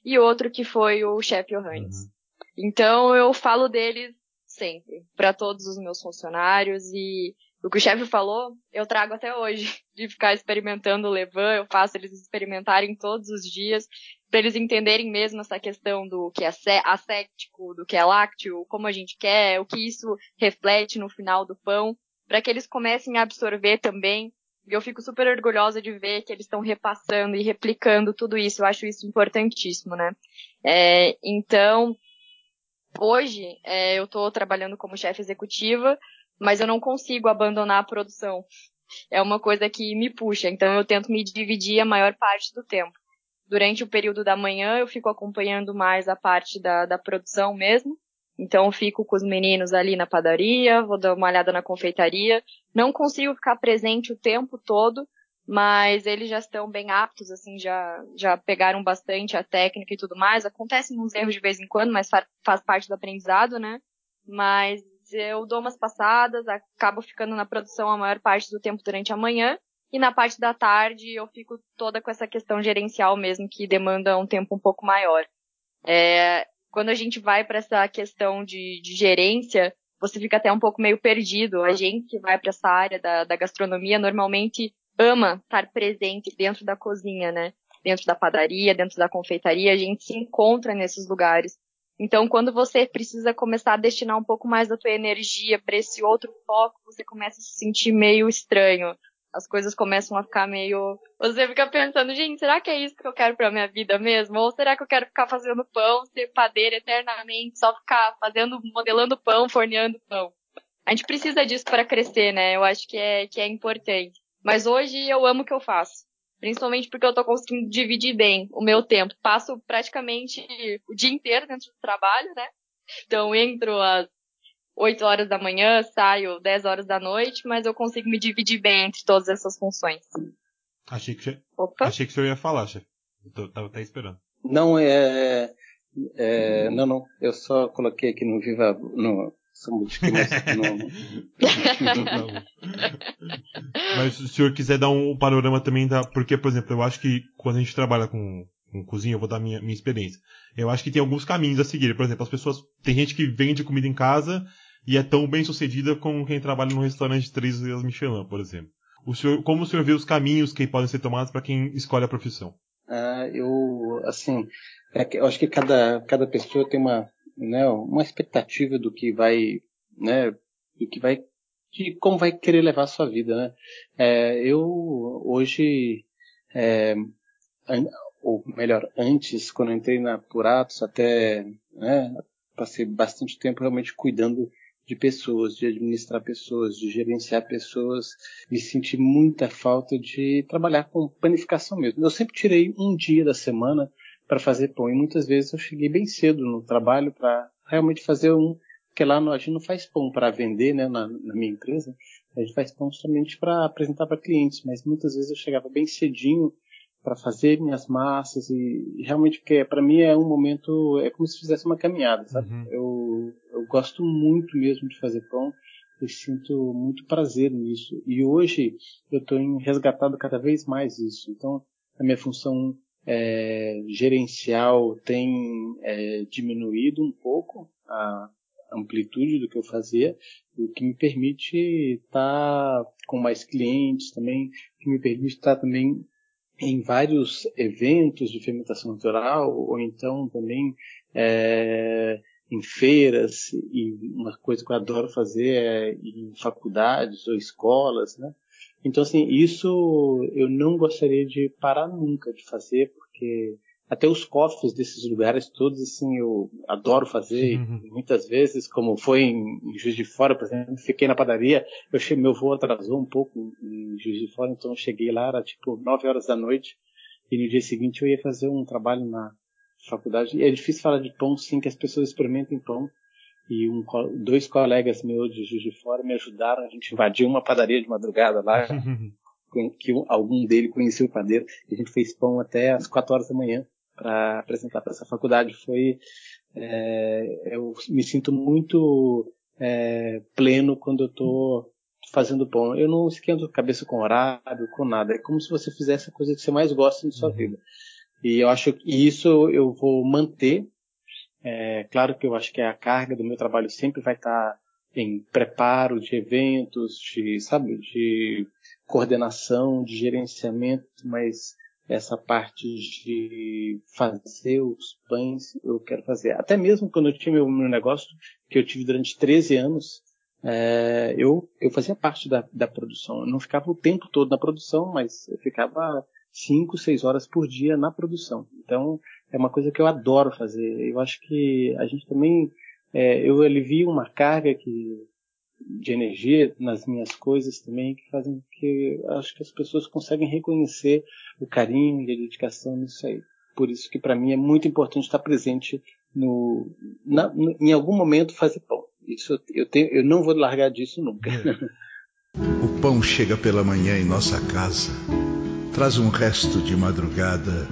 e outro que foi o chefe Johannes. Uhum. Então eu falo deles sempre, para todos os meus funcionários e o que o chefe falou, eu trago até hoje, de ficar experimentando o Levan, eu faço eles experimentarem todos os dias, para eles entenderem mesmo essa questão do que é asséptico, do que é lácteo, como a gente quer, o que isso reflete no final do pão para que eles comecem a absorver também. E eu fico super orgulhosa de ver que eles estão repassando e replicando tudo isso. Eu acho isso importantíssimo, né? É, então, hoje é, eu estou trabalhando como chefe executiva, mas eu não consigo abandonar a produção. É uma coisa que me puxa, então eu tento me dividir a maior parte do tempo. Durante o período da manhã eu fico acompanhando mais a parte da, da produção mesmo, então fico com os meninos ali na padaria, vou dar uma olhada na confeitaria. Não consigo ficar presente o tempo todo, mas eles já estão bem aptos, assim, já, já pegaram bastante a técnica e tudo mais. Acontecem uns erros de vez em quando, mas faz parte do aprendizado, né? Mas eu dou umas passadas, acabo ficando na produção a maior parte do tempo durante a manhã, e na parte da tarde eu fico toda com essa questão gerencial mesmo, que demanda um tempo um pouco maior. É, quando a gente vai para essa questão de, de, gerência, você fica até um pouco meio perdido. A gente que vai para essa área da, da gastronomia normalmente ama estar presente dentro da cozinha, né? Dentro da padaria, dentro da confeitaria, a gente se encontra nesses lugares. Então, quando você precisa começar a destinar um pouco mais da tua energia para esse outro foco, você começa a se sentir meio estranho. As coisas começam a ficar meio. Você fica pensando, gente, será que é isso que eu quero para minha vida mesmo? Ou será que eu quero ficar fazendo pão, ser padeira eternamente, só ficar fazendo, modelando pão, forneando pão? A gente precisa disso para crescer, né? Eu acho que é, que é importante. Mas hoje eu amo o que eu faço. Principalmente porque eu tô conseguindo dividir bem o meu tempo. Passo praticamente o dia inteiro dentro do trabalho, né? Então entro às 8 horas da manhã, saio 10 horas da noite, mas eu consigo me dividir bem entre todas essas funções. Achei que você, Opa. Achei que você ia falar, chefe. Eu tava até esperando. Não, é, é, Não, não. Eu só coloquei aqui no Viva. No, Mas se o senhor quiser dar um panorama também da. Porque, por exemplo, eu acho que quando a gente trabalha com, com cozinha, eu vou dar minha, minha experiência. Eu acho que tem alguns caminhos a seguir. Por exemplo, as pessoas. Tem gente que vende comida em casa e é tão bem sucedida como quem trabalha num restaurante três vezes Michelin, por exemplo. O senhor, como o senhor vê os caminhos que podem ser tomados para quem escolhe a profissão? Ah, eu, assim, é eu acho que cada, cada pessoa tem uma, né, uma expectativa do que vai, né, do que vai, de como vai querer levar a sua vida, né. É, eu hoje, é, ou melhor, antes, quando entrei na Puratos, até, né, passei bastante tempo realmente cuidando de pessoas, de administrar pessoas, de gerenciar pessoas, e senti muita falta de trabalhar com panificação mesmo. Eu sempre tirei um dia da semana para fazer pão. E muitas vezes eu cheguei bem cedo no trabalho para realmente fazer um. Porque lá no, a gente não faz pão para vender, né, na, na, minha empresa. A gente faz pão somente para apresentar para clientes. Mas muitas vezes eu chegava bem cedinho para fazer minhas massas e realmente porque para mim é um momento é como se fizesse uma caminhada, sabe? Uhum. Eu gosto muito mesmo de fazer pão. Eu sinto muito prazer nisso. E hoje eu estou resgatado cada vez mais isso. Então, a minha função é, gerencial tem é, diminuído um pouco a amplitude do que eu fazia, o que me permite estar com mais clientes também, que me permite estar também em vários eventos de fermentação natural, ou então também é, em feiras, e uma coisa que eu adoro fazer é em faculdades ou escolas, né? Então, assim, isso eu não gostaria de parar nunca de fazer, porque até os cofres desses lugares todos, assim, eu adoro fazer. Uhum. Muitas vezes, como foi em, Juiz de Fora, por exemplo, fiquei na padaria, eu cheguei, meu voo atrasou um pouco em Juiz de Fora, então eu cheguei lá, era tipo 9 horas da noite, e no dia seguinte eu ia fazer um trabalho na faculdade. E é difícil falar de pão, sim, que as pessoas experimentem pão e um, dois colegas meus de Juiz de Fora me ajudaram. A gente invadiu uma padaria de madrugada lá, que algum dele conhecia o padeiro. E a gente fez pão até às quatro horas da manhã para apresentar para essa faculdade. Foi, é, eu me sinto muito é, pleno quando eu estou fazendo pão. Eu não esquento a cabeça com horário, com nada. É como se você fizesse a coisa que você mais gosta na sua uhum. vida. E eu acho que isso eu vou manter é, claro que eu acho que a carga do meu trabalho sempre vai estar em preparo de eventos, de, sabe, de coordenação, de gerenciamento, mas essa parte de fazer os pães eu quero fazer. Até mesmo quando eu tinha meu, meu negócio, que eu tive durante 13 anos, é, eu, eu fazia parte da, da produção. Eu não ficava o tempo todo na produção, mas eu ficava 5, 6 horas por dia na produção. Então, é uma coisa que eu adoro fazer. Eu acho que a gente também, é, eu alivio uma carga que, de energia nas minhas coisas também, que fazem que acho que as pessoas conseguem reconhecer o carinho e a dedicação nisso aí. Por isso que para mim é muito importante estar presente no, na, no, em algum momento fazer pão. Isso eu, tenho, eu não vou largar disso nunca. O pão chega pela manhã em nossa casa traz um resto de madrugada,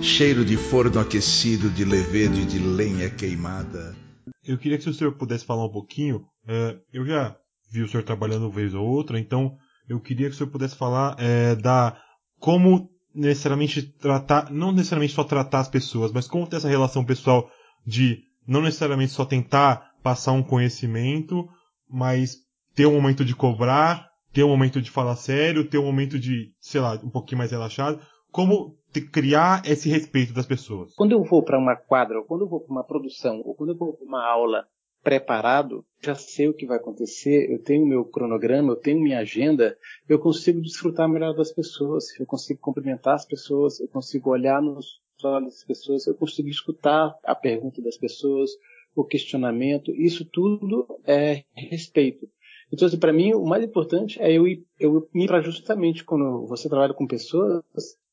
cheiro de forno aquecido, de levedo e de lenha queimada. Eu queria que o senhor pudesse falar um pouquinho. É, eu já vi o senhor trabalhando vez ou outra, então eu queria que o senhor pudesse falar é, da como necessariamente tratar, não necessariamente só tratar as pessoas, mas como ter essa relação pessoal de não necessariamente só tentar passar um conhecimento, mas ter um momento de cobrar, ter um momento de falar sério, ter um momento de, sei lá, um pouquinho mais relaxado. Como criar esse respeito das pessoas? Quando eu vou para uma quadra, ou quando eu vou para uma produção, ou quando eu vou para uma aula preparado, já sei o que vai acontecer, eu tenho meu cronograma, eu tenho minha agenda, eu consigo desfrutar melhor das pessoas, eu consigo cumprimentar as pessoas, eu consigo olhar nos olhos das pessoas, eu consigo escutar a pergunta das pessoas, o questionamento, isso tudo é respeito. Então, assim, para mim, o mais importante é eu ir, eu ir para justamente quando você trabalha com pessoas,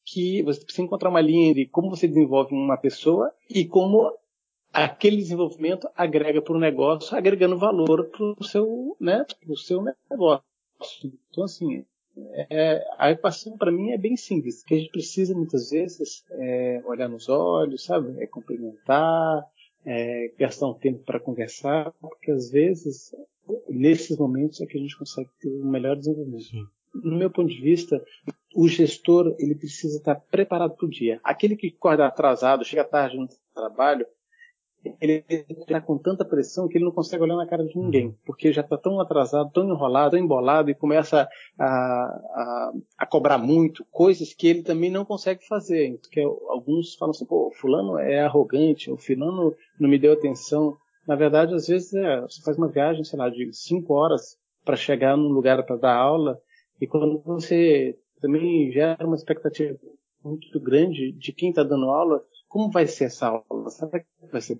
que você precisa encontrar uma linha de como você desenvolve uma pessoa e como aquele desenvolvimento agrega para o negócio, agregando valor para o seu, né, pro seu negócio. Então, assim, é, a equação para mim é bem simples. Que a gente precisa muitas vezes é olhar nos olhos, sabe? É cumprimentar, é gastar um tempo para conversar, porque às vezes, nesses momentos, é que a gente consegue ter um melhor desenvolvimento. Sim. No meu ponto de vista, o gestor ele precisa estar preparado para o dia. Aquele que acorda atrasado, chega tarde no trabalho, ele está com tanta pressão que ele não consegue olhar na cara de ninguém, porque já está tão atrasado, tão enrolado, tão embolado e começa a, a, a, cobrar muito coisas que ele também não consegue fazer. Que alguns falam assim, pô, fulano é arrogante, o fulano não me deu atenção. Na verdade, às vezes é, você faz uma viagem, sei lá, de cinco horas para chegar num lugar para dar aula e quando você também gera uma expectativa muito grande de quem está dando aula, como vai ser essa aula? Será que vai ser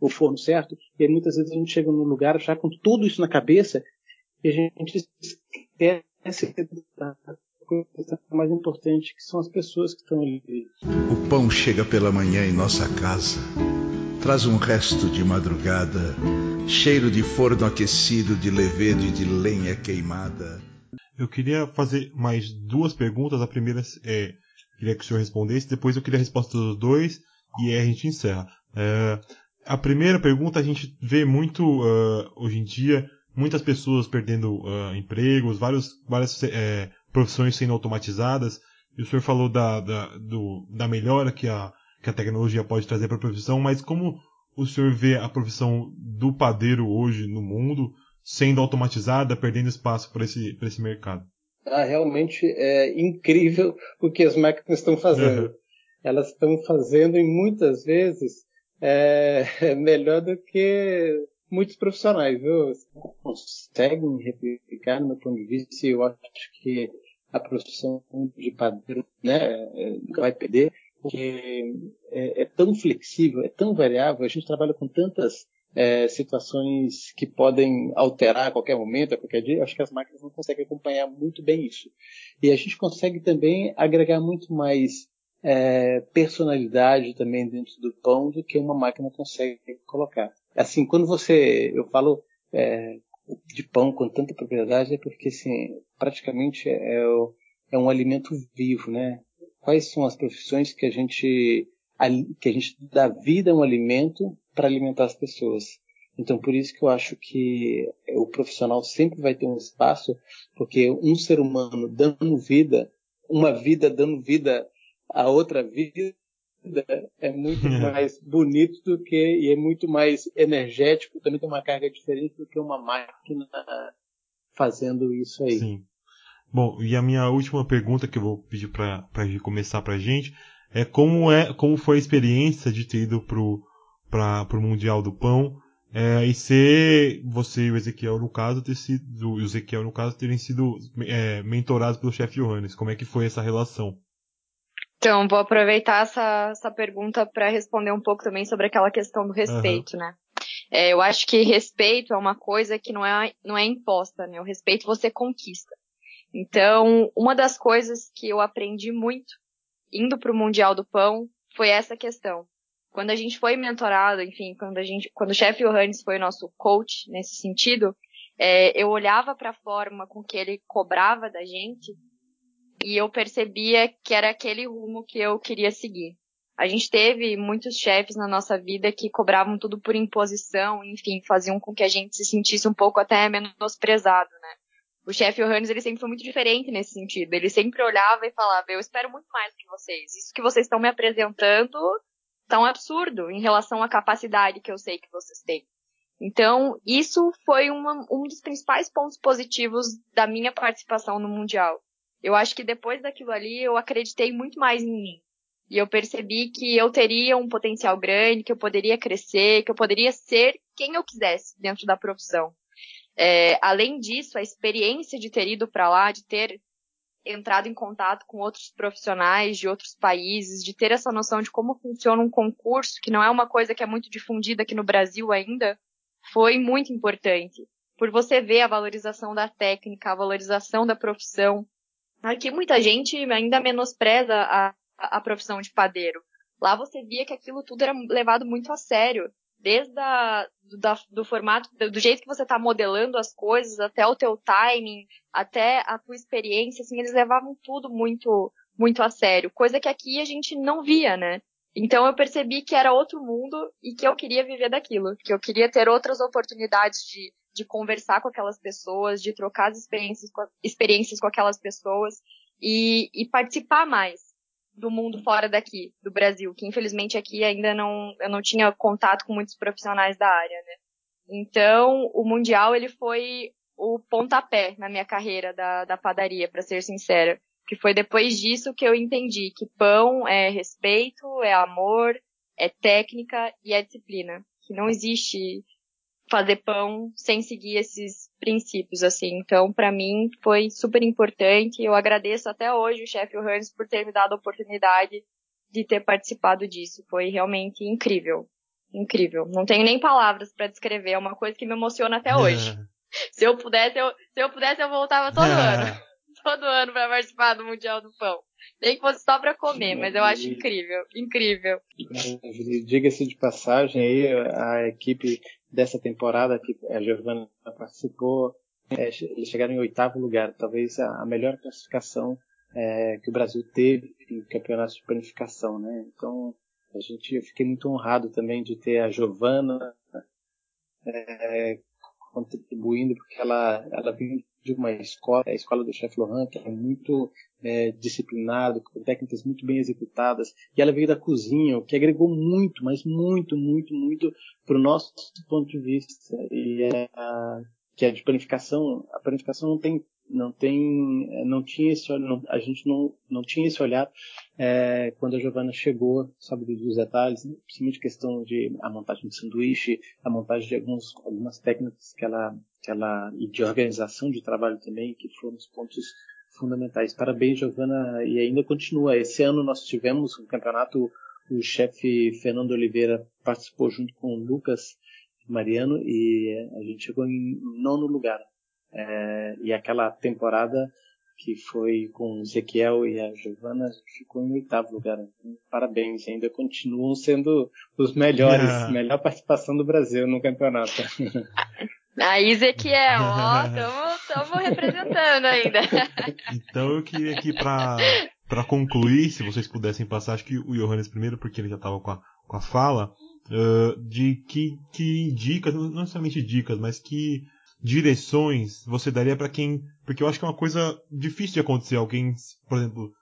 o forno certo? E aí, muitas vezes a gente chega num lugar já com tudo isso na cabeça e a gente esquece da coisa mais importante, que são as pessoas que estão ali. O pão chega pela manhã em nossa casa, traz um resto de madrugada, cheiro de forno aquecido, de levedo e de lenha queimada. Eu queria fazer mais duas perguntas. A primeira é queria que o senhor respondesse, depois eu queria a resposta dos dois e aí a gente encerra. É, a primeira pergunta a gente vê muito uh, hoje em dia muitas pessoas perdendo uh, empregos, vários, várias é, profissões sendo automatizadas. E o senhor falou da, da, do, da melhora que a, que a tecnologia pode trazer para a profissão, mas como o senhor vê a profissão do padeiro hoje no mundo sendo automatizada, perdendo espaço para esse, esse mercado? ah, realmente é incrível o que as máquinas estão fazendo. Uhum. Elas estão fazendo e muitas vezes é, é, melhor do que muitos profissionais, viu? Conseguem replicar, no meu ponto de vista, eu acho que a profissão de padeiro né, é, vai perder, porque é, é tão flexível, é tão variável, a gente trabalha com tantas é, situações que podem alterar a qualquer momento, a qualquer dia, acho que as máquinas não conseguem acompanhar muito bem isso. E a gente consegue também agregar muito mais é, personalidade também dentro do pão do que uma máquina consegue colocar. Assim, quando você, eu falo é, de pão com tanta propriedade, é porque assim, praticamente é, é um alimento vivo, né? Quais são as profissões que a gente que a gente dá vida a um alimento para alimentar as pessoas. Então, por isso que eu acho que o profissional sempre vai ter um espaço, porque um ser humano dando vida, uma vida dando vida a outra vida, é muito mais bonito do que, e é muito mais energético, também tem uma carga diferente do que uma máquina fazendo isso aí. Sim. Bom, e a minha última pergunta que eu vou pedir para começar para a gente é como é como foi a experiência de ter ido pro para o Mundial do Pão. É, e ser você e o Ezequiel, no caso, ter sido, o Ezequiel, no caso, terem sido é, mentorados pelo chefe Johannes. Como é que foi essa relação? Então, vou aproveitar essa, essa pergunta para responder um pouco também sobre aquela questão do respeito, uhum. né? É, eu acho que respeito é uma coisa que não é, não é imposta, né? O respeito você conquista. Então, uma das coisas que eu aprendi muito indo para o Mundial do Pão foi essa questão quando a gente foi mentorado, enfim, quando a gente, quando o chefe Johannes foi nosso coach nesse sentido, é, eu olhava para a forma com que ele cobrava da gente e eu percebia que era aquele rumo que eu queria seguir. A gente teve muitos chefes na nossa vida que cobravam tudo por imposição, enfim, faziam com que a gente se sentisse um pouco até menosprezado, né? O chefe Johannes, ele sempre foi muito diferente nesse sentido. Ele sempre olhava e falava, eu espero muito mais que vocês. Isso que vocês estão me apresentando tá um absurdo em relação à capacidade que eu sei que vocês têm. Então, isso foi uma, um dos principais pontos positivos da minha participação no Mundial. Eu acho que depois daquilo ali, eu acreditei muito mais em mim. E eu percebi que eu teria um potencial grande, que eu poderia crescer, que eu poderia ser quem eu quisesse dentro da profissão. É, além disso, a experiência de ter ido para lá, de ter entrado em contato com outros profissionais de outros países, de ter essa noção de como funciona um concurso, que não é uma coisa que é muito difundida aqui no Brasil ainda, foi muito importante. Por você ver a valorização da técnica, a valorização da profissão. Aqui muita gente ainda menospreza a, a, profissão de padeiro. Lá você via que aquilo tudo era levado muito a sério. Desde a, do, da, do formato, do jeito que você está modelando as coisas, até o teu timing, até a tua experiência, assim, eles levavam tudo muito, muito a sério. Coisa que aqui a gente não via, né? Então eu percebi que era outro mundo e que eu queria viver daquilo, que eu queria ter outras oportunidades de, de conversar com aquelas pessoas, de trocar as experiências com, experiências com aquelas pessoas e, e participar mais do mundo fora daqui, do Brasil, que infelizmente aqui ainda não, eu não tinha contato com muitos profissionais da área, né? Então, o Mundial, ele foi o pontapé na minha carreira da, da padaria, para ser sincera. Que foi depois disso que eu entendi que pão é respeito, é amor, é técnica e é disciplina. Que não existe fazer pão sem seguir esses princípios, assim. Então, para mim, foi super importante. Eu agradeço até hoje o chefe Hans por ter me dado a oportunidade de ter participado disso. Foi realmente incrível. Incrível. Não tenho nem palavras para descrever. É uma coisa que me emociona até hoje. se eu pudesse, eu, se eu pudesse, eu voltava todo ano. Todo ano para participar do Mundial do Pão. Nem que fosse só para comer, mas eu acho incrível, incrível. Diga-se de passagem aí, a equipe dessa temporada que a Giovana participou, é, eles chegaram em oitavo lugar, talvez a, melhor classificação é, que o Brasil teve em campeonatos de planificação, né? Então a gente eu fiquei muito honrado também de ter a Giovana é, contribuindo porque ela ela vem de uma escola, a escola do chefe Lohan, que é muito é, disciplinado, com técnicas muito bem executadas, e ela veio da cozinha, o que agregou muito, mas muito, muito, muito para o nosso ponto de vista, e é, a, que é de planificação. A planificação não tem não tem não tinha esse não, a gente não não tinha esse olhar é, quando a Giovana chegou sabe dos detalhes principalmente questão de a montagem de sanduíche a montagem de alguns, algumas técnicas que ela que ela e de organização de trabalho também que foram os pontos fundamentais. Parabéns Giovana e ainda continua. Esse ano nós tivemos um campeonato o chefe Fernando Oliveira participou junto com o Lucas Mariano e a gente chegou em nono lugar. É, e aquela temporada que foi com o Ezequiel e a Giovana ficou em oitavo lugar. Parabéns, ainda continuam sendo os melhores, yeah. melhor participação do Brasil no campeonato. A Ezequiel, ó, estamos representando ainda. Então eu queria aqui para para concluir, se vocês pudessem passar, acho que o Johannes primeiro, porque ele já estava com a, com a fala, uh, de que, que dicas, não necessariamente dicas, mas que direções você daria para quem. Porque eu acho que é uma coisa difícil de acontecer. Alguém, por exemplo,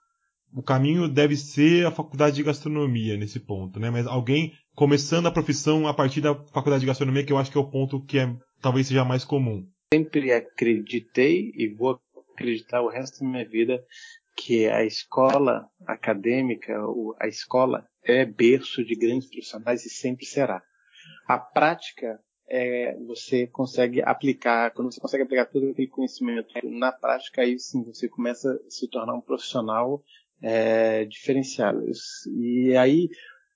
o caminho deve ser a faculdade de gastronomia nesse ponto, né? Mas alguém começando a profissão a partir da faculdade de gastronomia, que eu acho que é o ponto que é, talvez seja mais comum. Sempre acreditei e vou acreditar o resto da minha vida que a escola acadêmica, a escola é berço de grandes profissionais e sempre será. A prática é, você consegue aplicar, quando você consegue aplicar todo aquele conhecimento na prática, aí sim você começa a se tornar um profissional é, diferenciado. E aí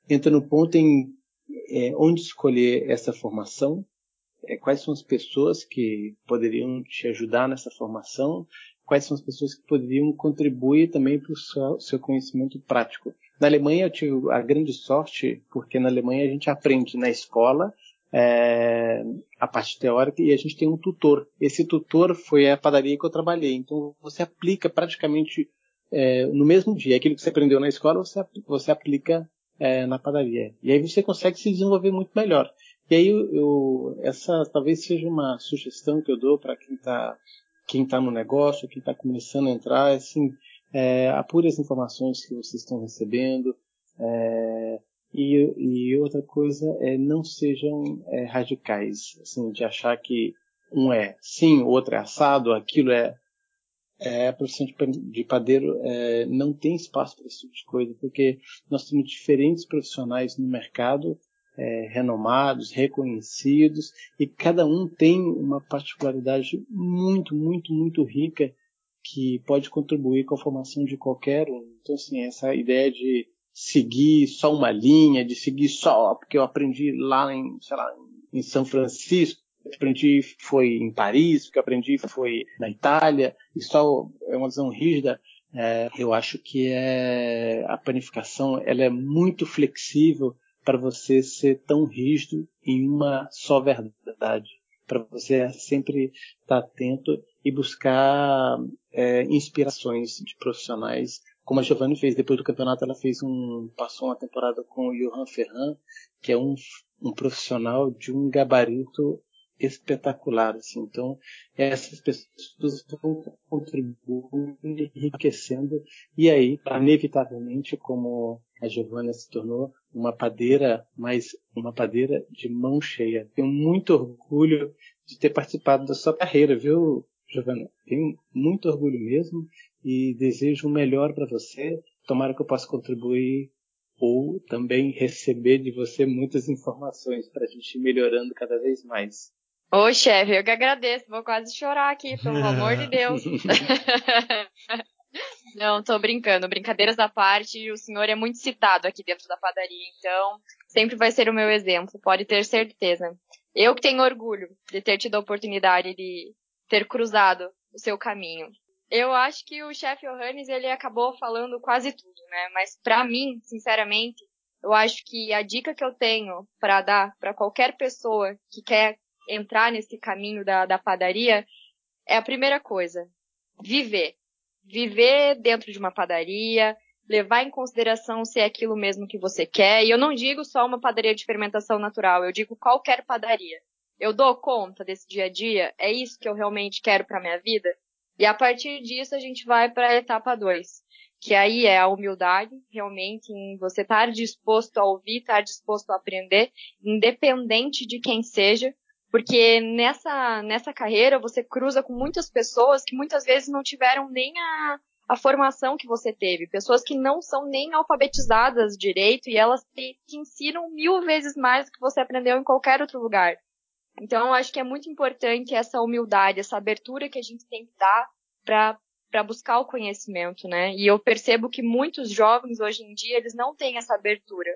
entra no ponto em é, onde escolher essa formação, é, quais são as pessoas que poderiam te ajudar nessa formação, quais são as pessoas que poderiam contribuir também para o seu, seu, conhecimento prático. Na Alemanha eu tive a grande sorte, porque na Alemanha a gente aprende na escola é, a parte teórica e a gente tem um tutor. Esse tutor foi a padaria que eu trabalhei. Então você aplica praticamente é, no mesmo dia. Aquilo que você aprendeu na escola, você, você aplica é, na padaria. E aí você consegue se desenvolver muito melhor. E aí eu, eu, essa talvez seja uma sugestão que eu dou para quem está quem tá no negócio, quem está começando a entrar, assim, é, apure as informações que vocês estão recebendo. É, e, e, outra coisa é não sejam é, radicais, assim, de achar que um é sim, o outro é assado, aquilo é é, a profissão de padeiro é, não tem espaço para esse tipo de coisa, porque nós temos diferentes profissionais no mercado, é, renomados, reconhecidos, e cada um tem uma particularidade muito, muito, muito rica que pode contribuir com a formação de qualquer um. Então, assim, essa ideia de seguir só uma linha, de seguir só porque eu aprendi lá em, sei lá, em São Francisco, aprendi foi em Paris, o que aprendi foi na Itália, e só é uma visão rígida. É, eu acho que é, a panificação ela é muito flexível para você ser tão rígido em uma só verdade, para você sempre estar atento e buscar é, inspirações de profissionais, como a Giovanni fez depois do campeonato, ela fez um passou uma temporada com o Johan Ferran, que é um, um profissional de um gabarito espetacular. Assim. Então, essas pessoas vão contribuindo, enriquecendo, e aí, inevitavelmente, como a Giovana se tornou uma padeira, mas uma padeira de mão cheia. Tenho muito orgulho de ter participado da sua carreira, viu, Giovana? Tenho muito orgulho mesmo e desejo o melhor para você. Tomara que eu possa contribuir ou também receber de você muitas informações para a gente ir melhorando cada vez mais. Ô, chefe, eu que agradeço. Vou quase chorar aqui, pelo amor de Deus. Não, tô brincando. Brincadeiras à parte, o senhor é muito citado aqui dentro da padaria, então sempre vai ser o meu exemplo, pode ter certeza. Eu que tenho orgulho de ter tido a oportunidade de ter cruzado o seu caminho. Eu acho que o chefe Johannes, ele acabou falando quase tudo, né? Mas para mim, sinceramente, eu acho que a dica que eu tenho para dar para qualquer pessoa que quer entrar nesse caminho da, da padaria é a primeira coisa. Viver. Viver dentro de uma padaria, levar em consideração se é aquilo mesmo que você quer. E eu não digo só uma padaria de fermentação natural, eu digo qualquer padaria. Eu dou conta desse dia a dia? É isso que eu realmente quero para minha vida? E a partir disso a gente vai para a etapa 2, que aí é a humildade, realmente, em você estar disposto a ouvir, estar disposto a aprender, independente de quem seja, porque nessa, nessa carreira você cruza com muitas pessoas que muitas vezes não tiveram nem a, a formação que você teve. Pessoas que não são nem alfabetizadas direito e elas te, te ensinam mil vezes mais do que você aprendeu em qualquer outro lugar. Então, eu acho que é muito importante essa humildade, essa abertura que a gente tem que dar para para buscar o conhecimento, né? E eu percebo que muitos jovens hoje em dia eles não têm essa abertura.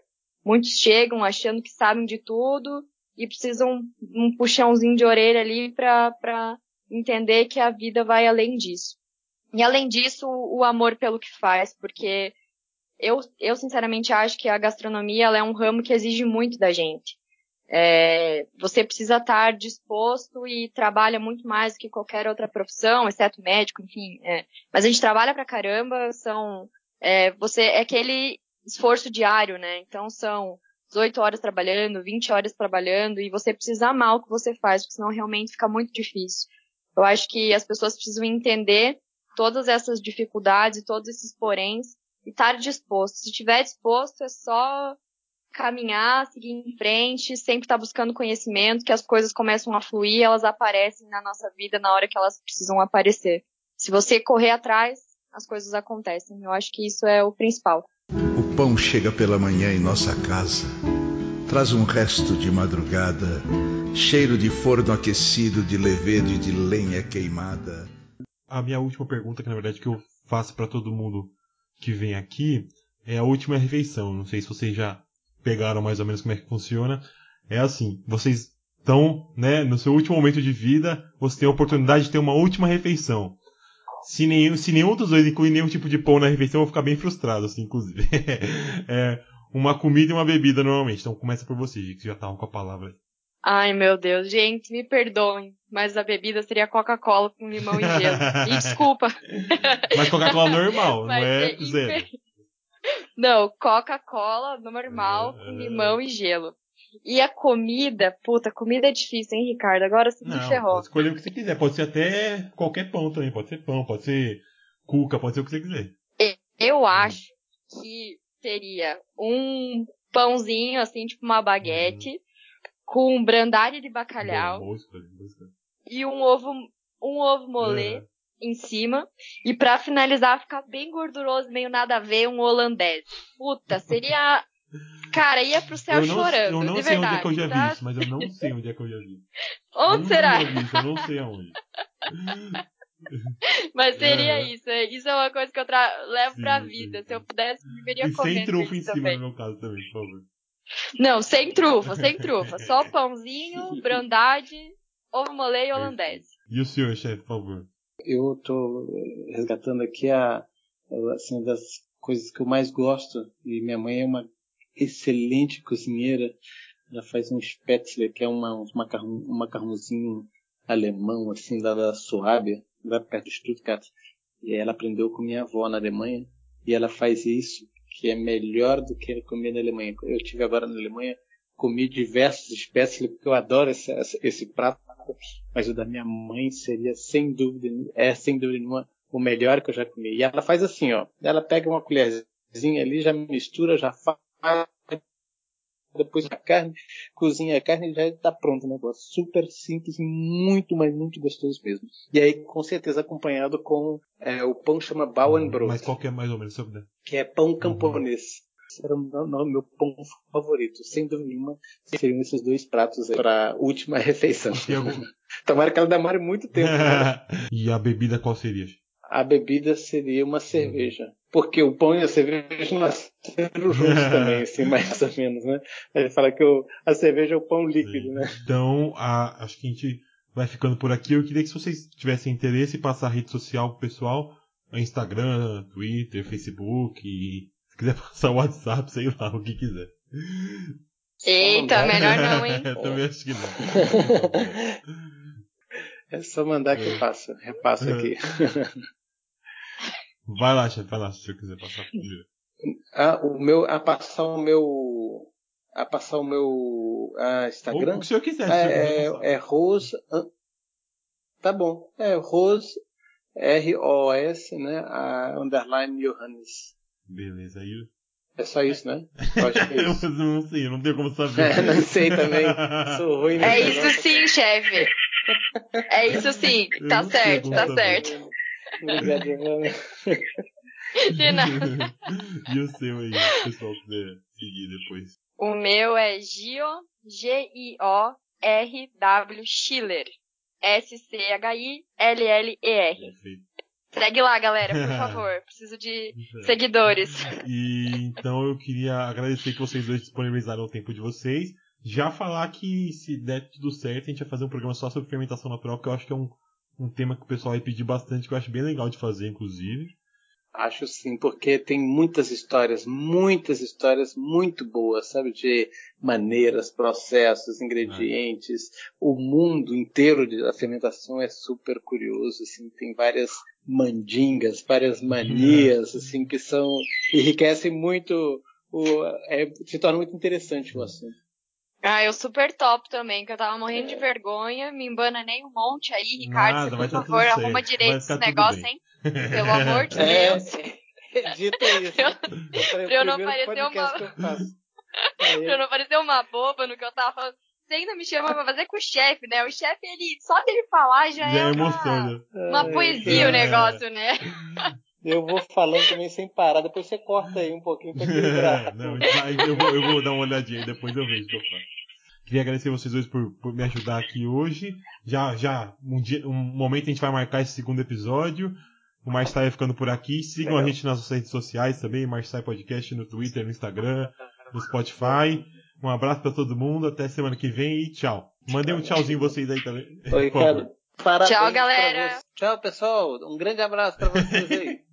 Muitos chegam achando que sabem de tudo e precisam um puxãozinho de orelha ali para entender que a vida vai além disso. E além disso, o, amor pelo que faz, porque eu, eu sinceramente acho que a gastronomia é um ramo que exige muito da gente. É, você precisa estar disposto e trabalha muito mais do que qualquer outra profissão, exceto médico, enfim. É. Mas a gente trabalha pra caramba, são, é, você, é aquele esforço diário, né? Então são 18 horas trabalhando, 20 horas trabalhando, e você precisa amar o que você faz, porque senão realmente fica muito difícil. Eu acho que as pessoas precisam entender todas essas dificuldades todos esses poréns e estar disposto. Se estiver disposto, é só caminhar, seguir em frente, sempre estar buscando conhecimento, que as coisas começam a fluir, elas aparecem na nossa vida na hora que elas precisam aparecer. Se você correr atrás, as coisas acontecem. Eu acho que isso é o principal. O pão chega pela manhã em nossa casa. Traz um resto de madrugada, cheiro de forno aquecido, de levedo e de lenha queimada. A minha última pergunta, que na verdade que eu faço para todo mundo que vem aqui, é a última refeição. Não sei se vocês já pegaram mais ou menos como é que funciona. É assim, vocês estão, né, no seu último momento de vida, você tem a oportunidade de ter uma última refeição. Se nenhum, se nenhum dos dois incluir nenhum tipo de pão na refeição, eu vou ficar bem frustrado, assim, inclusive. é, uma comida e uma bebida normalmente. Então começa por você, que já tava com a palavra aí. Ai, meu Deus, gente, me perdoem. mas a bebida seria Coca-Cola com limão e gelo. E desculpa. Mas Coca-Cola normal, não é, é zero. Não, Coca-Cola normal é, com limão e gelo. E a comida, puta, comida é difícil, hein, Ricardo? Agora você me ferrou. Pode escolher o que você quiser. Pode ser até qualquer pão também. Pode ser pão, pode ser cuca, pode ser o que você quiser. Eu acho que seria um pãozinho, assim, tipo uma baguete, uhum. com brandade de bacalhau. Bom, e um ovo, um ovo molê é. Em cima. E para finalizar, ficar bem gorduroso, meio nada a ver, um holandês. Puta, seria. Cara, ia pro céu eu não, chorando. Eu não sei verdade, onde é que eu já tá? vi isso, mas eu não sei onde é que eu já vi. Onde eu será? Eu, isso, eu não sei aonde. Mas seria é. isso. É, isso é uma coisa que eu levo sim, pra vida. Sim. Se eu pudesse, viveria e. Sem trufa em cima, também. no meu caso, também, por favor. Não, sem trufa, sem trufa. Só pãozinho, brandade, ovo mole e holandês. E o senhor, chefe, por favor? Eu tô resgatando aqui a, assim, das coisas que eu mais gosto. E minha mãe é uma excelente cozinheira. Ela faz um spätzle, que é uma, um, macarrão, um macarrãozinho alemão, assim, lá da Suábia lá perto de Stuttgart. E ela aprendeu com minha avó na Alemanha. E ela faz isso, que é melhor do que comer na Alemanha. Eu tive agora na Alemanha, comi diversas espécies, porque eu adoro esse, esse prato. Mas o da minha mãe seria, sem dúvida, é sem dúvida nenhuma, o melhor que eu já comi. E ela faz assim, ó. Ela pega uma colherzinha ali, já mistura, já faz depois a carne, cozinha a carne e já está pronto o negócio. Super simples, muito, mas muito gostoso mesmo. E aí, com certeza, acompanhado com é, o pão chama Bauernbrot. Mas qual que é mais ou menos, sobre Que é pão camponês. Era o meu pão favorito. Sem dúvida nenhuma, seriam esses dois pratos para a última refeição. Tomara que ela demore muito tempo. Né? e a bebida qual seria? A bebida seria uma cerveja porque o pão e a cerveja nasceram juntos também, assim, mais ou menos, né? Ele fala que o, a cerveja é o pão líquido, né? Então, a, acho que a gente vai ficando por aqui. Eu queria que se vocês tivessem interesse, passar a rede social pro pessoal, Instagram, Twitter, Facebook, quiser passar o WhatsApp, sei lá, o que quiser. Eita, melhor não, hein? Eu também acho que não. É só mandar que eu passo, repasso aqui. Vai lá, chefe, vai lá, se você quiser passar. Ah, o meu, a passar o meu, a passar o meu ah, Instagram. O que o senhor quiser. É, é, é Rose, tá bom, é Rose, R-O-S, né, a underline Johannes. Beleza, aí é só isso, né? Eu acho que é isso. eu não sei, eu não tenho como saber. É, não sei também. Sou ruim. É isso sim, chefe. É isso sim. Tá certo, tá certo. Obrigado, Giovana. De nada. e o seu aí, o pessoal quiser seguir depois. O meu é Gio, G-I-O-R-W Schiller. S-C-H-I-L-L-E-R. Segue lá, galera, por favor. Preciso de seguidores. E então eu queria agradecer que vocês dois disponibilizaram o tempo de vocês. Já falar que se der tudo certo, a gente vai fazer um programa só sobre fermentação natural, que eu acho que é um um tema que o pessoal vai pedir bastante, que eu acho bem legal de fazer, inclusive. Acho sim, porque tem muitas histórias, muitas histórias muito boas, sabe? De maneiras, processos, ingredientes. É. O mundo inteiro da fermentação é super curioso, assim, tem várias mandingas, várias manias, assim, que são, enriquecem muito, o, é, se torna muito interessante o assunto. Ah, eu super top também, que eu tava morrendo de vergonha, me embana nem um monte aí, Ricardo, Nada, por favor, arruma direito esse negócio, hein? Pelo amor de é, Deus. Dito isso. Eu, pra eu não parecer uma. pra eu não parecer uma boba no que eu tava falando. Você ainda me chama pra fazer com o chefe, né? O chefe, ele, só dele falar já, já é, uma, uma poesia é, o negócio, né? Eu vou falando também sem parar, depois você corta aí um pouquinho pra equilibrar. Não, eu, vou, eu vou dar uma olhadinha aí, depois eu vejo o que eu faço. Queria agradecer vocês dois por, por me ajudar aqui hoje. Já, já, um, dia, um momento a gente vai marcar esse segundo episódio. O Marstyle vai ficando por aqui. Sigam Legal. a gente nas redes sociais também, Marstyle Podcast no Twitter, no Instagram, no Spotify. Um abraço para todo mundo, até semana que vem e tchau. Mandei um tchauzinho vocês aí também. Oi, cara. Parabéns tchau, galera. Tchau, pessoal. Um grande abraço para vocês aí.